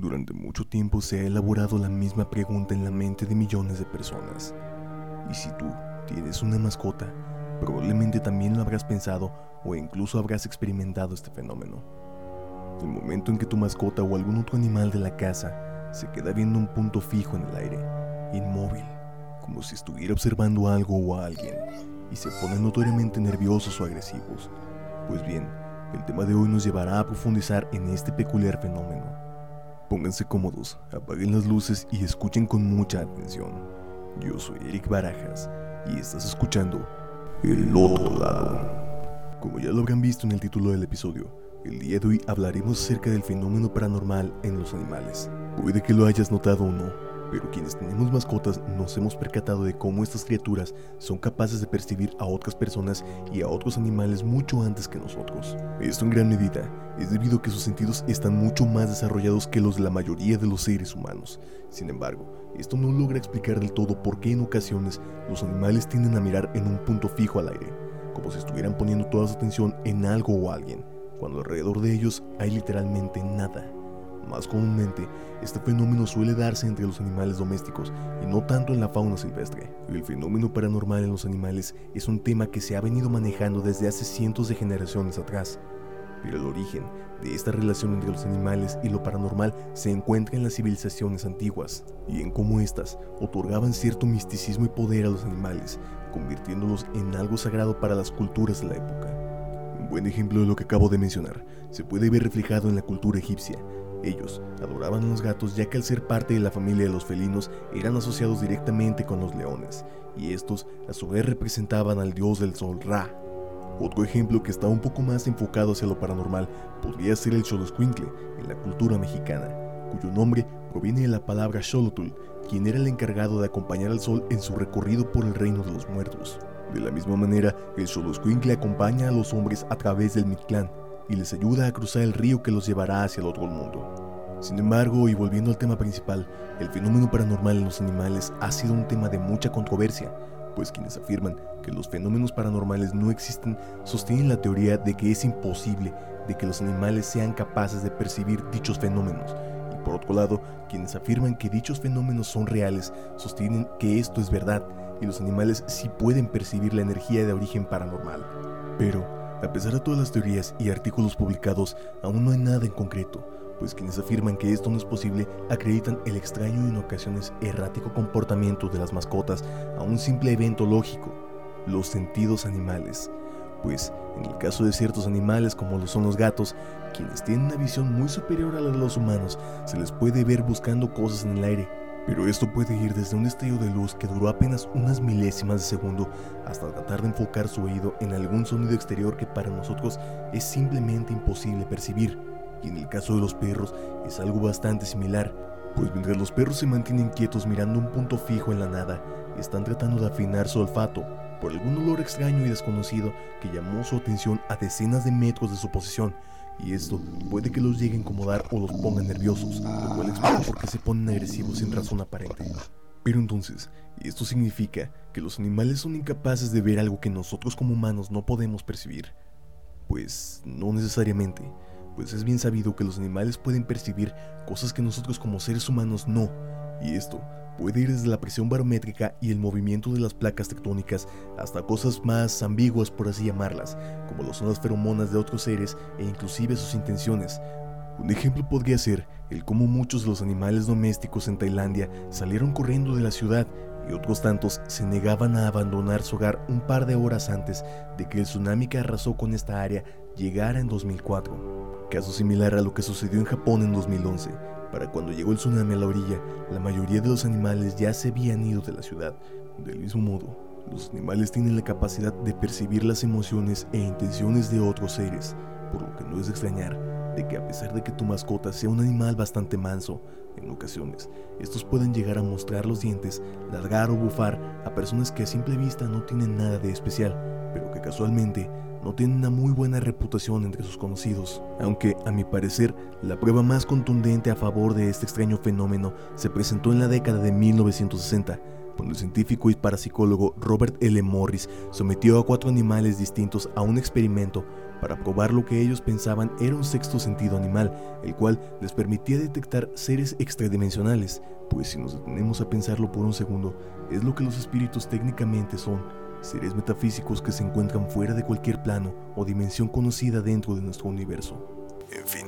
Durante mucho tiempo se ha elaborado la misma pregunta en la mente de millones de personas. ¿Y si tú tienes una mascota? Probablemente también lo habrás pensado o incluso habrás experimentado este fenómeno. El momento en que tu mascota o algún otro animal de la casa se queda viendo un punto fijo en el aire, inmóvil, como si estuviera observando algo o a alguien, y se ponen notoriamente nerviosos o agresivos. Pues bien, el tema de hoy nos llevará a profundizar en este peculiar fenómeno Pónganse cómodos, apaguen las luces y escuchen con mucha atención. Yo soy Eric Barajas y estás escuchando El Otro. Como ya lo habrán visto en el título del episodio, el día de hoy hablaremos acerca del fenómeno paranormal en los animales. Puede que lo hayas notado o no, pero quienes tenemos mascotas nos hemos percatado de cómo estas criaturas son capaces de percibir a otras personas y a otros animales mucho antes que nosotros. Esto en gran medida es debido a que sus sentidos están mucho más desarrollados que los de la mayoría de los seres humanos. Sin embargo, esto no logra explicar del todo por qué en ocasiones los animales tienden a mirar en un punto fijo al aire, como si estuvieran poniendo toda su atención en algo o alguien, cuando alrededor de ellos hay literalmente nada. Más comúnmente, este fenómeno suele darse entre los animales domésticos y no tanto en la fauna silvestre. El fenómeno paranormal en los animales es un tema que se ha venido manejando desde hace cientos de generaciones atrás, pero el origen de esta relación entre los animales y lo paranormal se encuentra en las civilizaciones antiguas y en cómo éstas otorgaban cierto misticismo y poder a los animales, convirtiéndolos en algo sagrado para las culturas de la época. Un buen ejemplo de lo que acabo de mencionar se puede ver reflejado en la cultura egipcia, ellos adoraban a los gatos ya que al ser parte de la familia de los felinos eran asociados directamente con los leones, y estos a su vez representaban al dios del sol Ra. Otro ejemplo que está un poco más enfocado hacia lo paranormal podría ser el Xoloscuincle en la cultura mexicana, cuyo nombre proviene de la palabra Xolotl, quien era el encargado de acompañar al sol en su recorrido por el reino de los muertos. De la misma manera, el Xoloscuincle acompaña a los hombres a través del Mictlán, y les ayuda a cruzar el río que los llevará hacia el otro mundo. Sin embargo, y volviendo al tema principal, el fenómeno paranormal en los animales ha sido un tema de mucha controversia, pues quienes afirman que los fenómenos paranormales no existen sostienen la teoría de que es imposible de que los animales sean capaces de percibir dichos fenómenos, y por otro lado, quienes afirman que dichos fenómenos son reales sostienen que esto es verdad y los animales sí pueden percibir la energía de origen paranormal. Pero, a pesar de todas las teorías y artículos publicados, aún no hay nada en concreto, pues quienes afirman que esto no es posible acreditan el extraño y en ocasiones errático comportamiento de las mascotas a un simple evento lógico, los sentidos animales. Pues en el caso de ciertos animales como lo son los gatos, quienes tienen una visión muy superior a la de los humanos, se les puede ver buscando cosas en el aire, pero esto puede ir desde un destello de luz que duró apenas unas milésimas de segundo hasta tratar de enfocar su oído en algún sonido exterior que para nosotros es simplemente imposible percibir. Y en el caso de los perros es algo bastante similar, pues mientras los perros se mantienen quietos mirando un punto fijo en la nada, están tratando de afinar su olfato por algún olor extraño y desconocido que llamó su atención a decenas de metros de su posición, y esto puede que los llegue a incomodar o los ponga nerviosos, lo cual explica por qué se ponen agresivos sin razón aparente. Pero entonces, ¿esto significa que los animales son incapaces de ver algo que nosotros como humanos no podemos percibir? Pues no necesariamente, pues es bien sabido que los animales pueden percibir cosas que nosotros como seres humanos no, y esto puede ir desde la presión barométrica y el movimiento de las placas tectónicas hasta cosas más ambiguas por así llamarlas, como lo son las feromonas de otros seres e inclusive sus intenciones. Un ejemplo podría ser el cómo muchos de los animales domésticos en Tailandia salieron corriendo de la ciudad y otros tantos se negaban a abandonar su hogar un par de horas antes de que el tsunami que arrasó con esta área llegara en 2004. Caso similar a lo que sucedió en Japón en 2011, para cuando llegó el tsunami a la orilla, la mayoría de los animales ya se habían ido de la ciudad. Del mismo modo, los animales tienen la capacidad de percibir las emociones e intenciones de otros seres, por lo que no es de extrañar de que a pesar de que tu mascota sea un animal bastante manso, en ocasiones estos pueden llegar a mostrar los dientes, ladrar o bufar a personas que a simple vista no tienen nada de especial, pero que casualmente no tiene una muy buena reputación entre sus conocidos, aunque a mi parecer la prueba más contundente a favor de este extraño fenómeno se presentó en la década de 1960, cuando el científico y parapsicólogo Robert L. Morris sometió a cuatro animales distintos a un experimento para probar lo que ellos pensaban era un sexto sentido animal, el cual les permitía detectar seres extradimensionales, pues si nos detenemos a pensarlo por un segundo, es lo que los espíritus técnicamente son, seres metafísicos que se encuentran fuera de cualquier plano o dimensión conocida dentro de nuestro universo. En fin,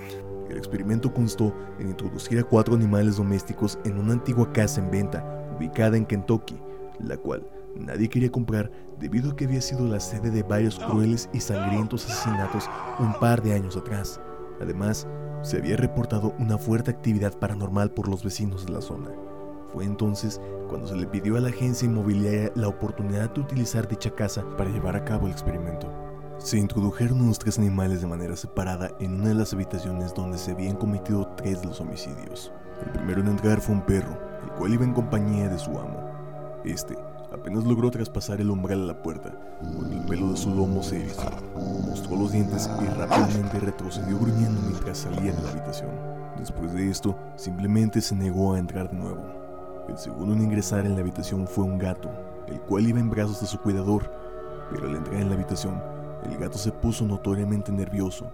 el experimento constó en introducir a cuatro animales domésticos en una antigua casa en venta, ubicada en Kentucky, la cual nadie quería comprar debido a que había sido la sede de varios crueles y sangrientos asesinatos un par de años atrás. Además, se había reportado una fuerte actividad paranormal por los vecinos de la zona. Fue entonces cuando se le pidió a la agencia inmobiliaria la oportunidad de utilizar dicha casa para llevar a cabo el experimento. Se introdujeron unos tres animales de manera separada en una de las habitaciones donde se habían cometido tres de los homicidios. El primero en entrar fue un perro, el cual iba en compañía de su amo. Este apenas logró traspasar el umbral a la puerta, cuando el pelo de su lomo se erizó, mostró los dientes y rápidamente retrocedió gruñendo mientras salía de la habitación. Después de esto, simplemente se negó a entrar de nuevo. El segundo en ingresar en la habitación fue un gato, el cual iba en brazos de su cuidador, pero al entrar en la habitación, el gato se puso notoriamente nervioso.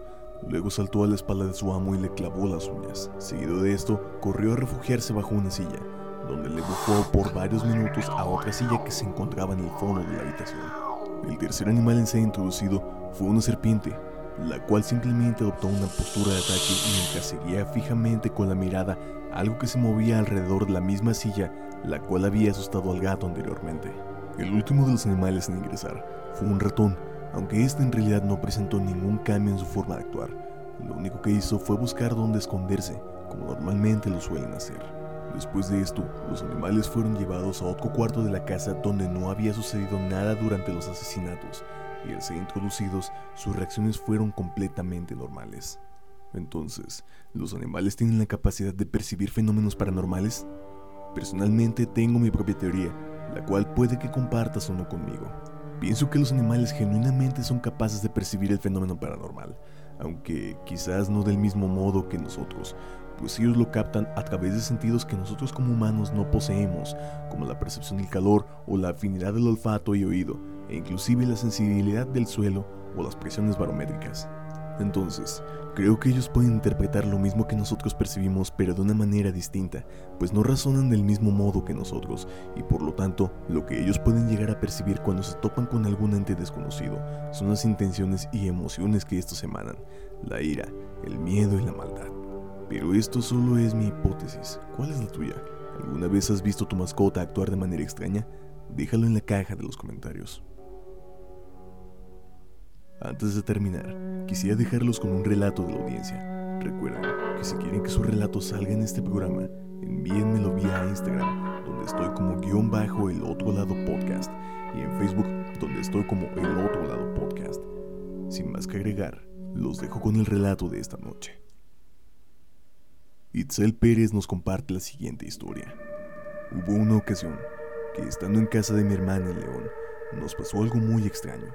Luego saltó a la espalda de su amo y le clavó las uñas. Seguido de esto, corrió a refugiarse bajo una silla, donde le bufó por varios minutos a otra silla que se encontraba en el fondo de la habitación. El tercer animal en ser introducido fue una serpiente, la cual simplemente adoptó una postura de ataque mientras seguía fijamente con la mirada algo que se movía alrededor de la misma silla, la cual había asustado al gato anteriormente. El último de los animales en ingresar fue un ratón, aunque este en realidad no presentó ningún cambio en su forma de actuar. Lo único que hizo fue buscar dónde esconderse, como normalmente lo suelen hacer. Después de esto, los animales fueron llevados a otro cuarto de la casa donde no había sucedido nada durante los asesinatos, y al ser introducidos, sus reacciones fueron completamente normales. Entonces, ¿los animales tienen la capacidad de percibir fenómenos paranormales? Personalmente tengo mi propia teoría, la cual puede que compartas o no conmigo. Pienso que los animales genuinamente son capaces de percibir el fenómeno paranormal, aunque quizás no del mismo modo que nosotros, pues ellos lo captan a través de sentidos que nosotros como humanos no poseemos, como la percepción del calor o la afinidad del olfato y oído, e inclusive la sensibilidad del suelo o las presiones barométricas. Entonces, creo que ellos pueden interpretar lo mismo que nosotros percibimos, pero de una manera distinta, pues no razonan del mismo modo que nosotros, y por lo tanto, lo que ellos pueden llegar a percibir cuando se topan con algún ente desconocido son las intenciones y emociones que estos emanan, la ira, el miedo y la maldad. Pero esto solo es mi hipótesis. ¿Cuál es la tuya? ¿Alguna vez has visto tu mascota actuar de manera extraña? Déjalo en la caja de los comentarios. Antes de terminar, quisiera dejarlos con un relato de la audiencia. Recuerden que si quieren que su relato salga en este programa, envíenmelo vía Instagram, donde estoy como guion bajo el otro lado podcast, y en Facebook, donde estoy como el otro lado podcast. Sin más que agregar, los dejo con el relato de esta noche. Itzel Pérez nos comparte la siguiente historia. Hubo una ocasión que estando en casa de mi hermana en León, nos pasó algo muy extraño.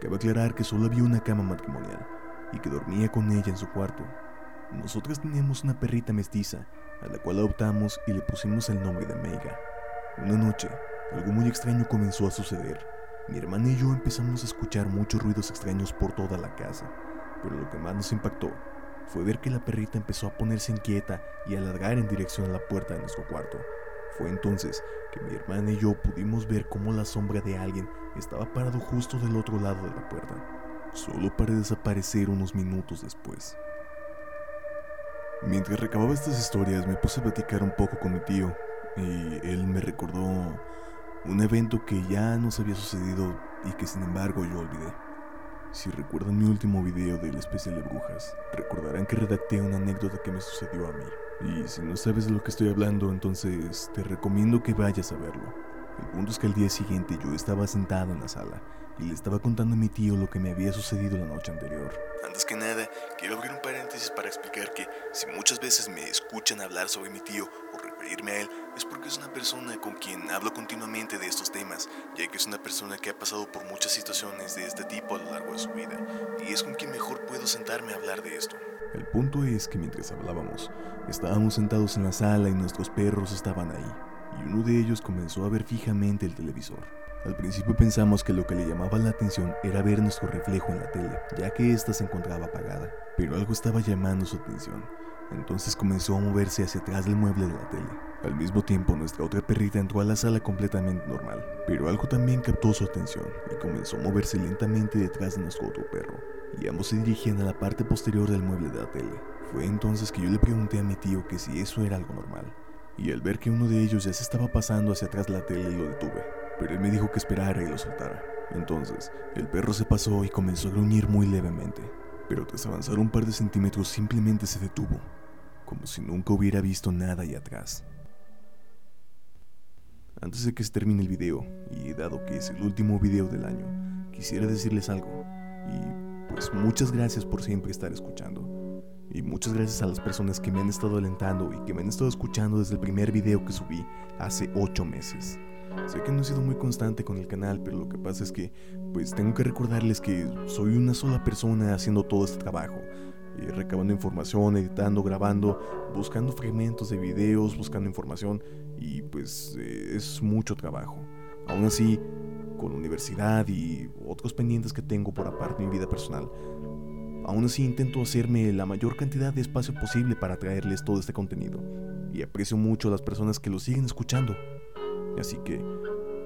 Cabe aclarar que solo había una cama matrimonial y que dormía con ella en su cuarto. Nosotras teníamos una perrita mestiza, a la cual adoptamos y le pusimos el nombre de Mega. Una noche, algo muy extraño comenzó a suceder. Mi hermana y yo empezamos a escuchar muchos ruidos extraños por toda la casa, pero lo que más nos impactó fue ver que la perrita empezó a ponerse inquieta y a ladrar en dirección a la puerta de nuestro cuarto. Fue entonces que mi hermana y yo pudimos ver cómo la sombra de alguien estaba parado justo del otro lado de la puerta, solo para desaparecer unos minutos después. Mientras recababa estas historias me puse a platicar un poco con mi tío y él me recordó un evento que ya nos había sucedido y que sin embargo yo olvidé. Si recuerdan mi último video del especial de brujas, recordarán que redacté una anécdota que me sucedió a mí. Y si no sabes de lo que estoy hablando, entonces te recomiendo que vayas a verlo. El punto es que al día siguiente yo estaba sentado en la sala y le estaba contando a mi tío lo que me había sucedido la noche anterior. Antes que nada, quiero abrir un paréntesis para explicar que si muchas veces me escuchan hablar sobre mi tío o referirme a él, es porque es una persona con quien hablo continuamente de estos temas, ya que es una persona que ha pasado por muchas situaciones de este tipo a lo largo de su vida, y es con quien mejor puedo sentarme a hablar de esto. El punto es que mientras hablábamos, estábamos sentados en la sala y nuestros perros estaban ahí. y uno de ellos comenzó a ver fijamente el televisor. Al principio pensamos que lo que le llamaba la atención era ver nuestro reflejo en la tele, ya que ésta se encontraba apagada, pero algo estaba llamando su atención. Entonces comenzó a moverse hacia atrás del mueble de la tele. Al mismo tiempo, nuestra otra perrita entró a la sala completamente normal, pero algo también captó su atención y comenzó a moverse lentamente detrás de nuestro otro perro, y ambos se dirigían a la parte posterior del mueble de la tele. Fue entonces que yo le pregunté a mi tío que si eso era algo normal, y al ver que uno de ellos ya se estaba pasando hacia atrás la tele lo detuve, pero él me dijo que esperara y lo soltara. Entonces, el perro se pasó y comenzó a gruñir muy levemente, pero tras avanzar un par de centímetros simplemente se detuvo, como si nunca hubiera visto nada ahí atrás. Antes de que se termine el video, y dado que es el último video del año, quisiera decirles algo, y pues muchas gracias por siempre estar escuchando. Y muchas gracias a las personas que me han estado alentando y que me han estado escuchando desde el primer video que subí hace 8 meses. Sé que no he sido muy constante con el canal, pero lo que pasa es que pues tengo que recordarles que soy una sola persona haciendo todo este trabajo. Recabando información, editando, grabando, buscando fragmentos de videos, buscando información y pues eh, es mucho trabajo. Aún así, con universidad y otros pendientes que tengo por aparte de mi vida personal, Aún así intento hacerme la mayor cantidad de espacio posible para traerles todo este contenido. Y aprecio mucho a las personas que lo siguen escuchando. Así que,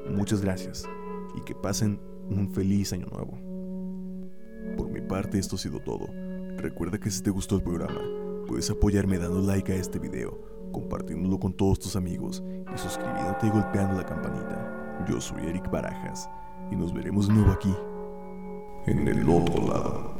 muchas gracias. Y que pasen un feliz año nuevo. Por mi parte esto ha sido todo. Recuerda que si te gustó el programa, puedes apoyarme dando like a este video, compartiéndolo con todos tus amigos y suscribiéndote y golpeando la campanita. Yo soy Eric Barajas y nos veremos de nuevo aquí, en el otro lado.